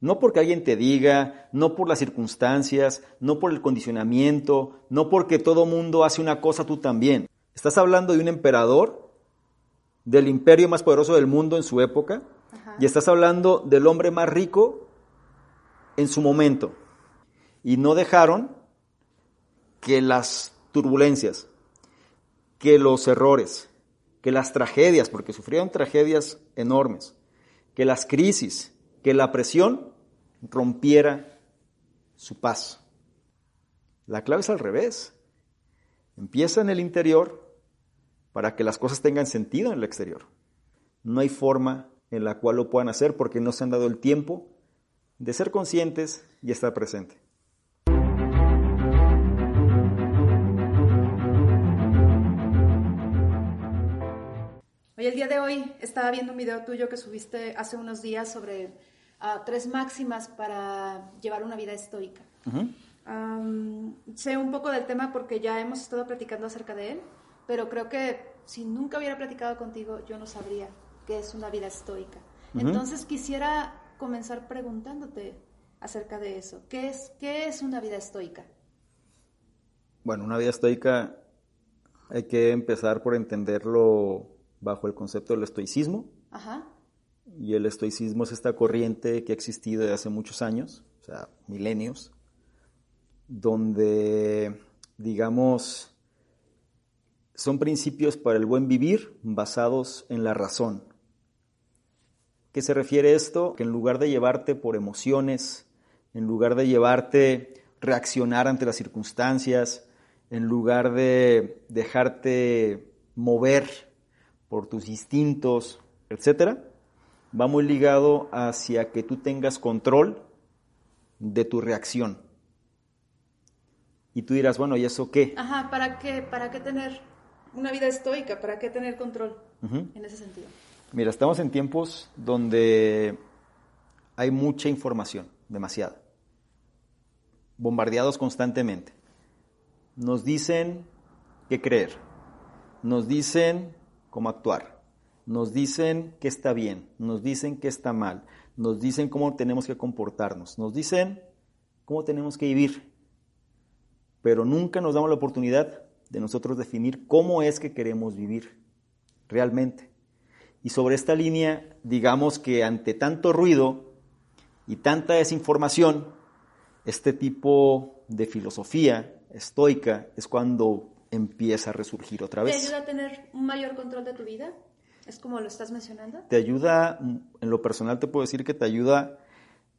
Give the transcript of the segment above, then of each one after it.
No porque alguien te diga, no por las circunstancias, no por el condicionamiento, no porque todo mundo hace una cosa tú también. Estás hablando de un emperador, del imperio más poderoso del mundo en su época, Ajá. y estás hablando del hombre más rico en su momento. Y no dejaron que las turbulencias, que los errores, que las tragedias, porque sufrieron tragedias enormes, que las crisis, que la presión rompiera su paz. La clave es al revés. Empieza en el interior para que las cosas tengan sentido en el exterior. No hay forma en la cual lo puedan hacer porque no se han dado el tiempo de ser conscientes y estar presente. Oye, el día de hoy estaba viendo un video tuyo que subiste hace unos días sobre tres máximas para llevar una vida estoica. Sé un poco del tema porque ya hemos estado platicando acerca de él, pero creo que si nunca hubiera platicado contigo, yo no sabría qué es una vida estoica. Entonces quisiera comenzar preguntándote acerca de eso. ¿Qué es, qué es una vida estoica? Bueno, una vida estoica hay que empezar por entenderlo bajo el concepto del estoicismo. Ajá. Y el estoicismo es esta corriente que ha existido desde hace muchos años, o sea, milenios, donde, digamos, son principios para el buen vivir basados en la razón. ¿Qué se refiere esto? Que en lugar de llevarte por emociones, en lugar de llevarte reaccionar ante las circunstancias, en lugar de dejarte mover por tus instintos, etcétera, va muy ligado hacia que tú tengas control de tu reacción. Y tú dirás, bueno, ¿y eso qué? Ajá, ¿para qué, para qué tener una vida estoica? ¿Para qué tener control en ese sentido? Mira, estamos en tiempos donde hay mucha información, demasiada, bombardeados constantemente. Nos dicen qué creer, nos dicen cómo actuar, nos dicen qué está bien, nos dicen qué está mal, nos dicen cómo tenemos que comportarnos, nos dicen cómo tenemos que vivir, pero nunca nos damos la oportunidad de nosotros definir cómo es que queremos vivir realmente. Y sobre esta línea, digamos que ante tanto ruido y tanta desinformación, este tipo de filosofía estoica es cuando empieza a resurgir otra ¿Te vez. ayuda a tener un mayor control de tu vida? ¿Es como lo estás mencionando? Te ayuda, en lo personal te puedo decir que te ayuda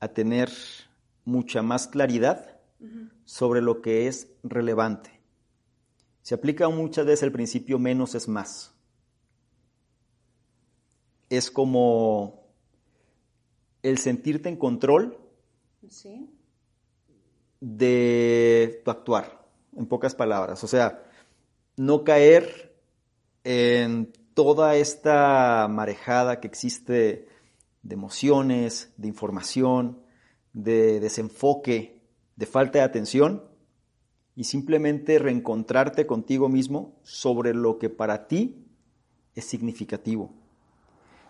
a tener mucha más claridad sobre lo que es relevante. Se aplica muchas veces el principio menos es más. Es como el sentirte en control Sí. de tu actuar, en pocas palabras. O sea, no caer en toda esta marejada que existe de emociones, de información, de desenfoque, de falta de atención y simplemente reencontrarte contigo mismo sobre lo que para ti es significativo.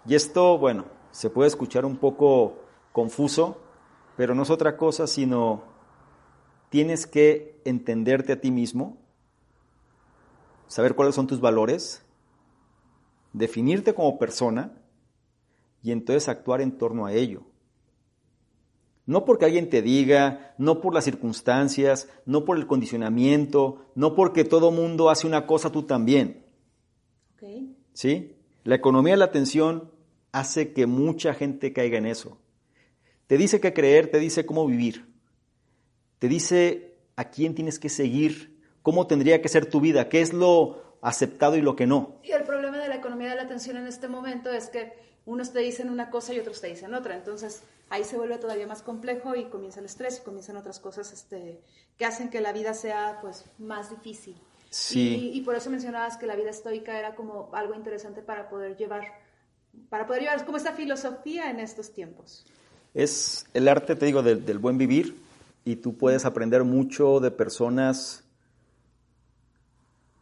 Y esto, bueno, se puede escuchar un poco confuso, pero no es otra cosa sino tienes que entenderte a ti mismo, saber cuáles son tus valores, definirte como persona y entonces actuar en torno a ello. No porque alguien te diga, no por las circunstancias, no por el condicionamiento, no porque todo mundo hace una cosa tú también. ¿Sí? La economía de la atención hace que mucha gente caiga en eso. Te dice qué creer, te dice cómo vivir. Te dice a quién tienes que seguir, cómo tendría que ser tu vida, qué es lo aceptado y lo que no. Y el problema de la economía de la atención en este momento es que unos te dicen una cosa y otros te dicen otra. Entonces ahí se vuelve todavía más complejo y comienza el estrés y comienzan otras cosas este, que hacen que la vida sea pues más difícil. Sí. Y, por eso mencionabas que la vida estoica era como algo interesante para poder llevar, para poder llevar como esta filosofía en estos tiempos. Es el arte, te digo, del, del buen vivir y tú puedes aprender mucho de personas,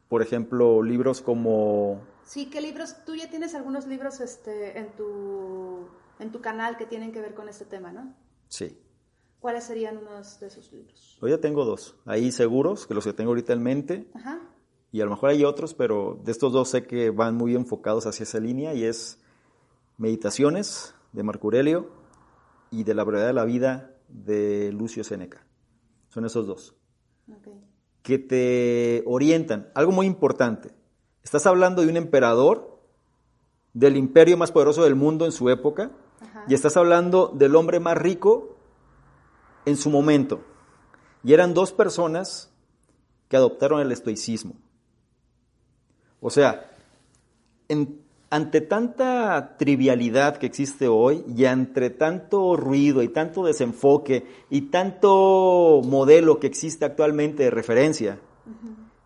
por ejemplo, libros como Sí, ¿qué libros? Tú ya tienes algunos libros este, en, tu, en tu canal que tienen que ver con este tema, ¿no? Sí. ¿Cuáles serían unos de esos libros? Hoy ya tengo dos, ahí seguros, que los que tengo ahorita en mente. Ajá. Y a lo mejor hay otros, pero de estos dos sé que van muy enfocados hacia esa línea y es Meditaciones de Marco Aurelio y de la brevedad de la vida de Lucio Seneca. Son esos dos. Okay. Que te orientan. Algo muy importante. Estás hablando de un emperador del imperio más poderoso del mundo en su época y estás hablando del hombre más rico en su momento. Y eran dos personas que adoptaron el estoicismo. O sea, ante tanta trivialidad que existe hoy y entre tanto ruido y tanto desenfoque y tanto modelo que existe actualmente de referencia,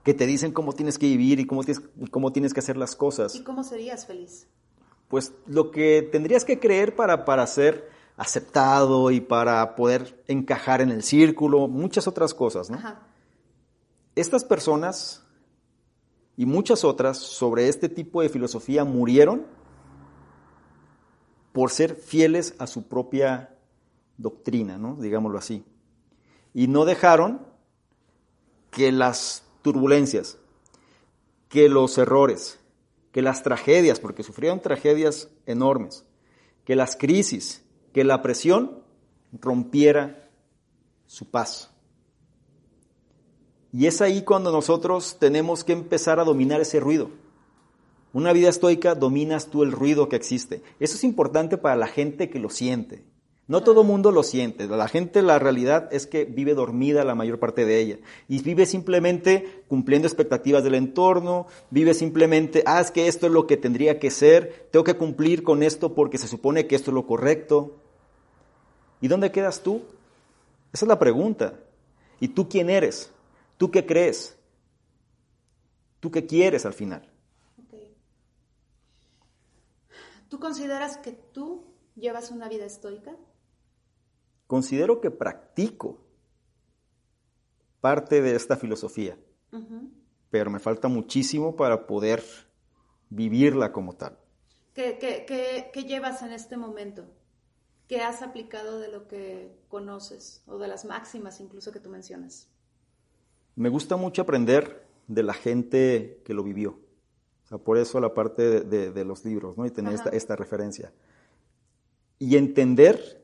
que te dicen cómo tienes que vivir y cómo tienes, cómo tienes que hacer las cosas. ¿Y cómo serías feliz? Pues lo que tendrías que creer para, para ser aceptado y para poder encajar en el círculo, muchas otras cosas, ¿no? Estas personas y muchas otras sobre este tipo de filosofía murieron por ser fieles a su propia doctrina, ¿no? Digámoslo así. Y no dejaron que las turbulencias, que los errores, que las tragedias, porque sufrieron tragedias enormes, que las crisis, que la presión rompiera su paz. Y es ahí cuando nosotros tenemos que empezar a dominar ese ruido. Una vida estoica dominas tú el ruido que existe. Eso es importante para la gente que lo siente. No todo mundo lo siente. La gente, la realidad es que vive dormida la mayor parte de ella. Y vive simplemente cumpliendo expectativas del entorno, vive simplemente, ah, es que esto es lo que tendría que ser, tengo que cumplir con esto porque se supone que esto es lo correcto. ¿Y dónde quedas tú? Esa es la pregunta. ¿Y tú quién eres? ¿Tú qué crees? ¿Tú qué quieres al final? ¿Tú consideras que tú llevas una vida estoica? considero que practico parte de esta filosofía, pero me falta muchísimo para poder vivirla como tal. ¿Qué, llevas en este momento? ¿Qué has aplicado de lo que conoces o de las máximas incluso que tú mencionas? Me gusta mucho aprender de la gente que lo vivió. O sea, por eso la parte de, los libros, ¿no? Y tener esta, esta, referencia. Y entender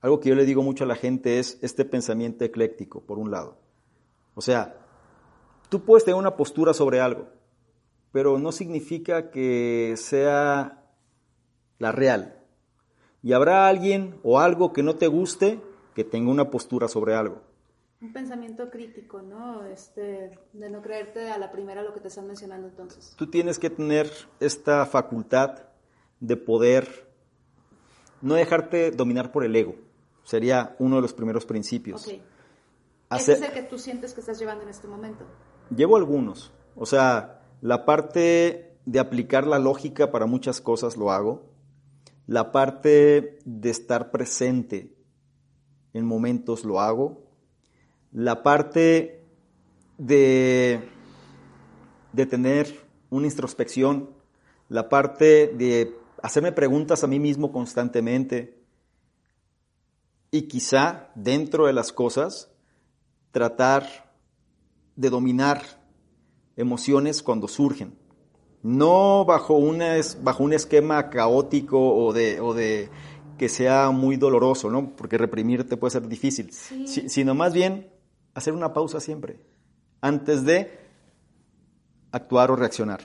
algo que yo le digo mucho a la gente es este pensamiento ecléctico, por un lado. O sea, tú puedes tener una postura sobre algo, pero no significa que sea la real. Y habrá alguien o algo que no te guste que tenga una postura sobre algo. Un pensamiento crítico, ¿no? Este, de no creerte a la primera lo que te están mencionando entonces. Tú tienes que tener esta facultad de poder no dejarte dominar por el ego. Sería uno de los primeros principios. Okay. ¿Ese es el que tú sientes que estás llevando en este momento? Llevo algunos. O sea, la parte de aplicar la lógica para muchas cosas lo hago. La parte de estar presente en momentos lo hago. La parte de, de tener una introspección. La parte de hacerme preguntas a mí mismo constantemente y quizá dentro de las cosas tratar de dominar emociones cuando surgen. No bajo, una, bajo un esquema caótico o de, o de que sea muy doloroso, ¿no? Porque reprimirte puede ser difícil, sino más bien hacer una pausa siempre, antes de actuar o reaccionar.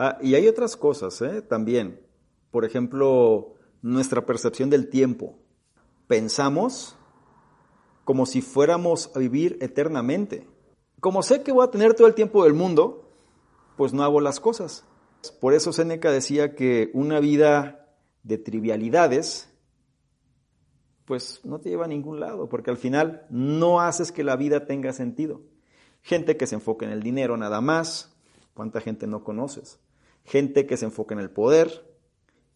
Ah, y hay otras cosas ¿eh? también. Por ejemplo, nuestra percepción del tiempo pensamos como si fuéramos a vivir eternamente. Como sé que voy a tener todo el tiempo del mundo, pues no hago las cosas. Por eso Séneca decía que una vida de trivialidades, pues no te lleva a ningún lado, porque al final no haces que la vida tenga sentido. Gente que se enfoca en el dinero nada más, ¿cuánta gente no conoces? Gente que se enfoca en el poder,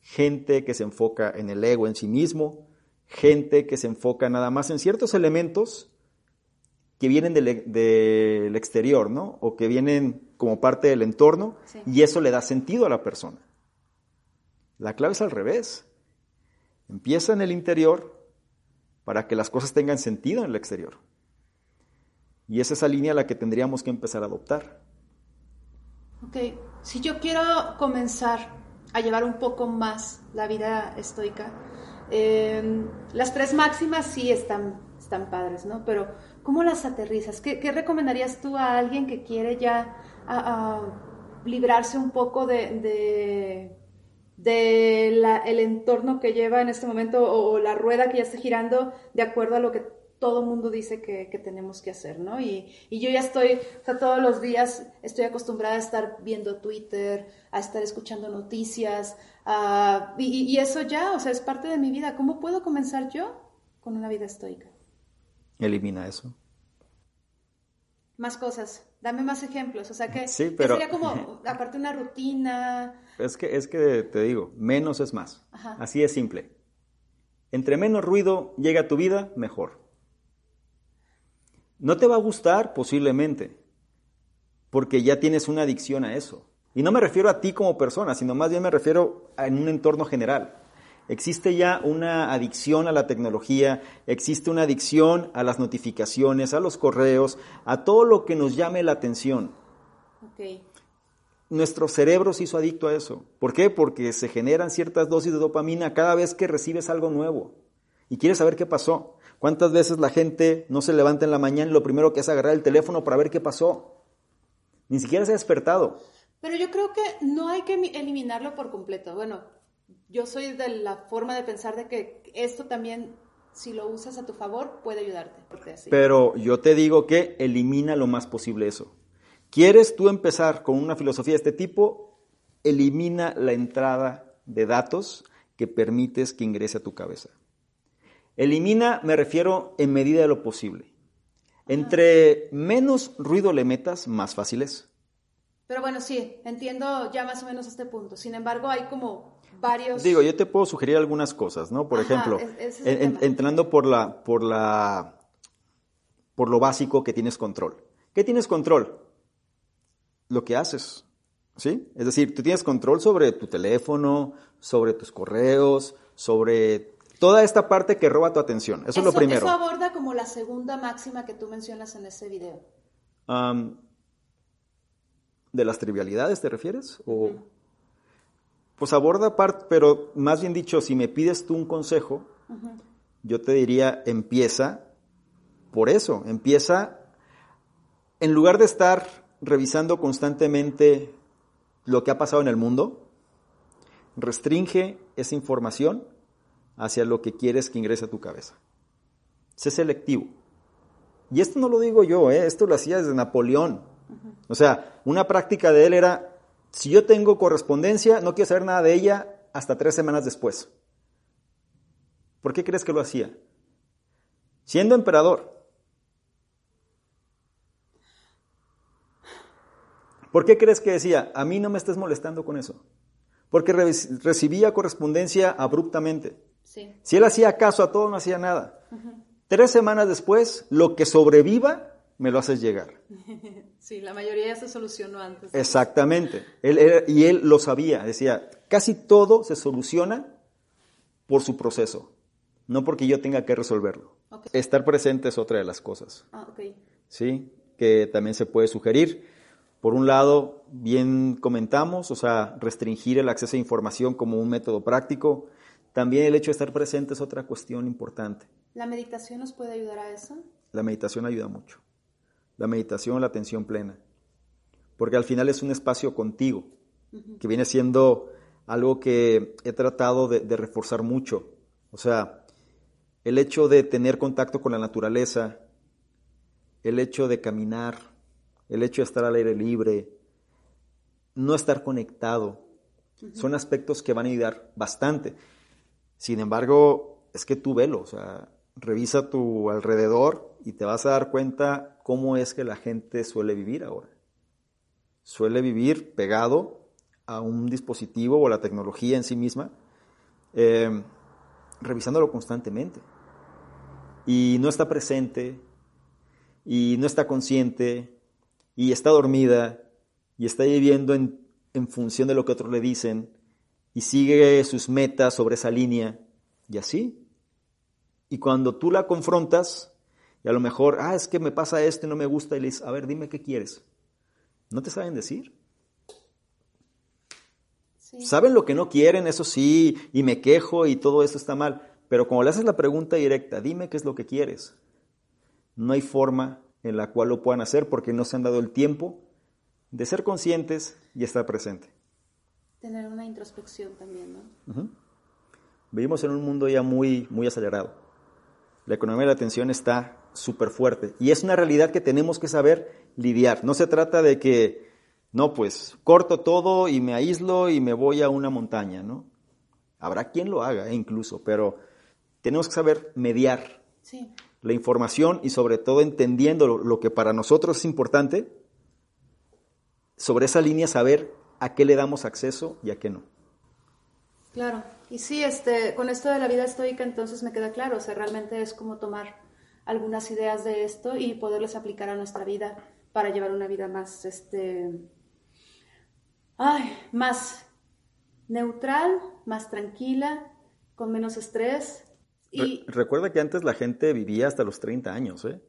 gente que se enfoca en el ego en sí mismo, gente que se enfoca nada más en ciertos elementos que vienen del, exterior, ¿no? O que vienen como parte del entorno y eso le da sentido a la persona. La clave es al revés. Empieza en el interior para que las cosas tengan sentido en el exterior. Y es esa línea la que tendríamos que empezar a adoptar. Ok, si yo quiero comenzar a llevar un poco más la vida estoica, em, las tres máximas sí están, están padres, ¿no? Pero ¿cómo las aterrizas? ¿Qué, recomendarías tú a alguien que quiere ya librarse un poco de, de, el entorno que lleva en este momento o, la rueda que ya está girando de acuerdo a lo que todo mundo dice que, tenemos que hacer, ¿no? Y, yo ya estoy, o sea, todos los días estoy acostumbrada a estar viendo Twitter, a estar escuchando noticias, y, y, eso ya, o sea, es parte de mi vida. ¿Cómo puedo comenzar yo con una vida estoica? Elimina eso. Más cosas. Dame más ejemplos. O sea, que, sí, pero... sería como, aparte, una rutina. Es que, es que te digo, menos es más. Así es simple. Entre menos ruido llega a tu vida, mejor. No te va a gustar posiblemente, porque ya tienes una adicción a eso. Y no me refiero a ti como persona, sino más bien me refiero a en un entorno general. Existe ya una adicción a la tecnología, existe una adicción a las notificaciones, a los correos, a todo lo que nos llame la atención. Nuestro cerebro se hizo adicto a eso. ¿Por qué? Porque se generan ciertas dosis de dopamina cada vez que recibes algo nuevo y quieres saber qué pasó. ¿Cuántas veces la gente no se levanta en la mañana y lo primero que hace es agarrar el teléfono para ver qué pasó? Ni siquiera se ha despertado. Pero yo creo que no hay que eliminarlo por completo. Bueno, yo soy de la forma de pensar de que esto también, si lo usas a tu favor, puede ayudarte. Pero yo te digo que elimina lo más posible eso. ¿Quieres tú empezar con una filosofía de este tipo? Elimina la entrada de datos que permites que ingrese a tu cabeza. Elimina, me refiero en medida de lo posible. Entre menos ruido le metas, más fácil es. Pero bueno, sí, entiendo ya más o menos este punto. Sin embargo, hay como varios... Digo, yo te puedo sugerir algunas cosas, ¿no? Por ejemplo, entrando por la, por la, por lo básico que tienes control. ¿Qué tienes control? Lo que haces, ¿sí? Es decir, tú tienes control sobre tu teléfono, sobre tus correos, sobre toda esta parte que roba tu atención. Eso, es lo primero. Eso aborda como la segunda máxima que tú mencionas en ese video. ¿De las trivialidades te refieres? O, Pues aborda parte, pero más bien dicho, si me pides tú un consejo, yo te diría, empieza por eso, empieza, en lugar de estar revisando constantemente lo que ha pasado en el mundo, restringe esa información hacia lo que quieres que ingrese a tu cabeza. Sé selectivo. Y esto no lo digo yo, ¿eh? esto lo hacía desde Napoleón. O sea, una práctica de él era, si yo tengo correspondencia, no quiero saber nada de ella hasta tres semanas después. ¿Por qué crees que lo hacía? Siendo emperador. ¿Por qué crees que decía, a mí no me estés molestando con eso? Porque recibía correspondencia abruptamente. Si él hacía caso a todo, no hacía nada. Tres semanas después, lo que sobreviva, me lo haces llegar. Sí, la mayoría ya se solucionó antes. Exactamente. Él, y él lo sabía. Decía, casi todo se soluciona por su proceso, no porque yo tenga que resolverlo. Estar presente es otra de las cosas. Ah, Sí, que también se puede sugerir. Por un lado, bien comentamos, o sea, restringir el acceso a información como un método práctico. También el hecho de estar presente es otra cuestión importante. ¿La meditación nos puede ayudar a eso? La meditación ayuda mucho. La meditación, la atención plena. Porque al final es un espacio contigo, que viene siendo algo que he tratado de, de reforzar mucho. O sea, el hecho de tener contacto con la naturaleza, el hecho de caminar, el hecho de estar al aire libre, no estar conectado. Son aspectos que van a ayudar bastante. Sin embargo, es que tú velo, o sea, revisa tu alrededor y te vas a dar cuenta cómo es que la gente suele vivir ahora. Suele vivir pegado a un dispositivo o a la tecnología en sí misma, eh, revisándolo constantemente. Y no está presente, y no está consciente, y está dormida, y está viviendo en, en función de lo que otros le dicen, y sigue sus metas sobre esa línea, y así. Y cuando tú la confrontas, y a lo mejor, ah, es que me pasa esto y no me gusta, y le dices, a ver, dime qué quieres. No te saben decir. Saben lo que no quieren, eso sí, y me quejo y todo eso está mal. Pero como le haces la pregunta directa, dime qué es lo que quieres. No hay forma en la cual lo puedan hacer porque no se han dado el tiempo de ser conscientes y estar presente. Tener una introspección también, ¿no? Vivimos en un mundo ya muy, muy acelerado. La economía de la atención está súper fuerte y es una realidad que tenemos que saber lidiar. No se trata de que no, pues corto todo y me aíslo y me voy a una montaña, ¿no? Habrá quien lo haga eh, incluso, pero tenemos que saber mediar la información y sobre todo entendiendo lo, que para nosotros es importante, sobre esa línea saber a qué le damos acceso y a qué no. Claro, y sí, este, con esto de la vida estoica entonces me queda claro, o sea, realmente es como tomar algunas ideas de esto y poderlas aplicar a nuestra vida para llevar una vida más, este, ay, más neutral, más tranquila, con menos estrés. Y... recuerda que antes la gente vivía hasta los 30 años, ¿eh?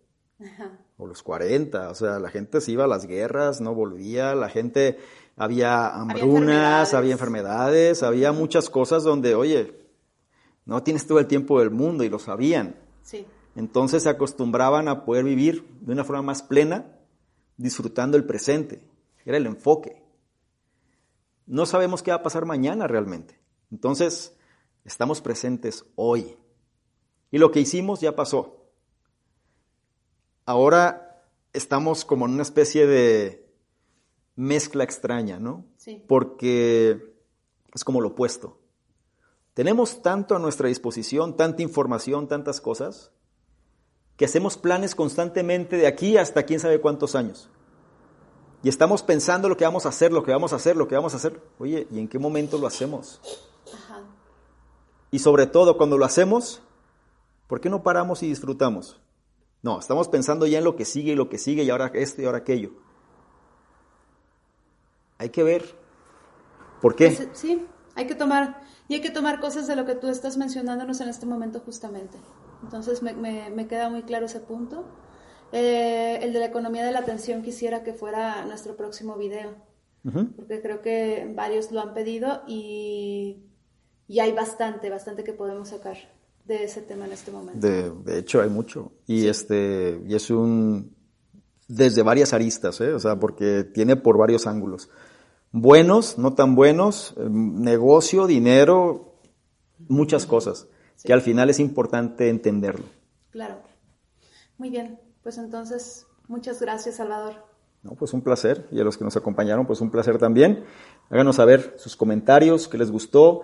O los 40, o sea, la gente se iba a las guerras, no volvía, la gente, había hambrunas, había enfermedades, había, muchas cosas donde, oye, no tienes todo el tiempo del mundo y lo sabían. Sí. Entonces se acostumbraban a poder vivir de una forma más plena, disfrutando el presente. Era el enfoque no sabemos qué va a pasar mañana realmente. Entonces, estamos presentes hoy. Y lo que hicimos ya pasó. Ahora estamos como en una especie de mezcla extraña, ¿no? Sí. Porque es como lo opuesto. Tenemos tanto a nuestra disposición, tanta información, tantas cosas, que hacemos planes constantemente de aquí hasta quién sabe cuántos años. Y estamos pensando lo que vamos a hacer, lo que vamos a hacer, lo que vamos a hacer. Oye, ¿y en qué momento lo hacemos? Y sobre todo, cuando lo hacemos, ¿por qué no paramos y disfrutamos? No, estamos pensando ya en lo que sigue y lo que sigue y ahora esto y ahora aquello. Hay que ver. ¿Por qué? Pues, sí, hay que tomar, y hay que tomar cosas de lo que tú estás mencionándonos en este momento justamente. Entonces me, me queda muy claro ese punto. Eh, el de la economía de la atención quisiera que fuera nuestro próximo video, porque creo que varios lo han pedido y, y, hay bastante, bastante que podemos sacar de ese tema en este momento. De, hecho, hay mucho. Y, este, y es un... desde varias aristas, ¿eh? o sea, porque tiene por varios ángulos. Buenos, no tan buenos, em, negocio, dinero, muchas cosas, que al final es importante entenderlo. Claro. Muy bien. Pues entonces, muchas gracias, Salvador. No, pues un placer. Y a los que nos acompañaron, pues un placer también. Háganos saber sus comentarios, qué les gustó,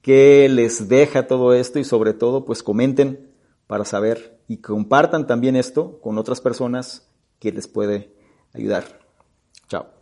qué les deja todo esto y sobre todo, pues comenten para saber y compartan también esto con otras personas que les puede ayudar. Chao.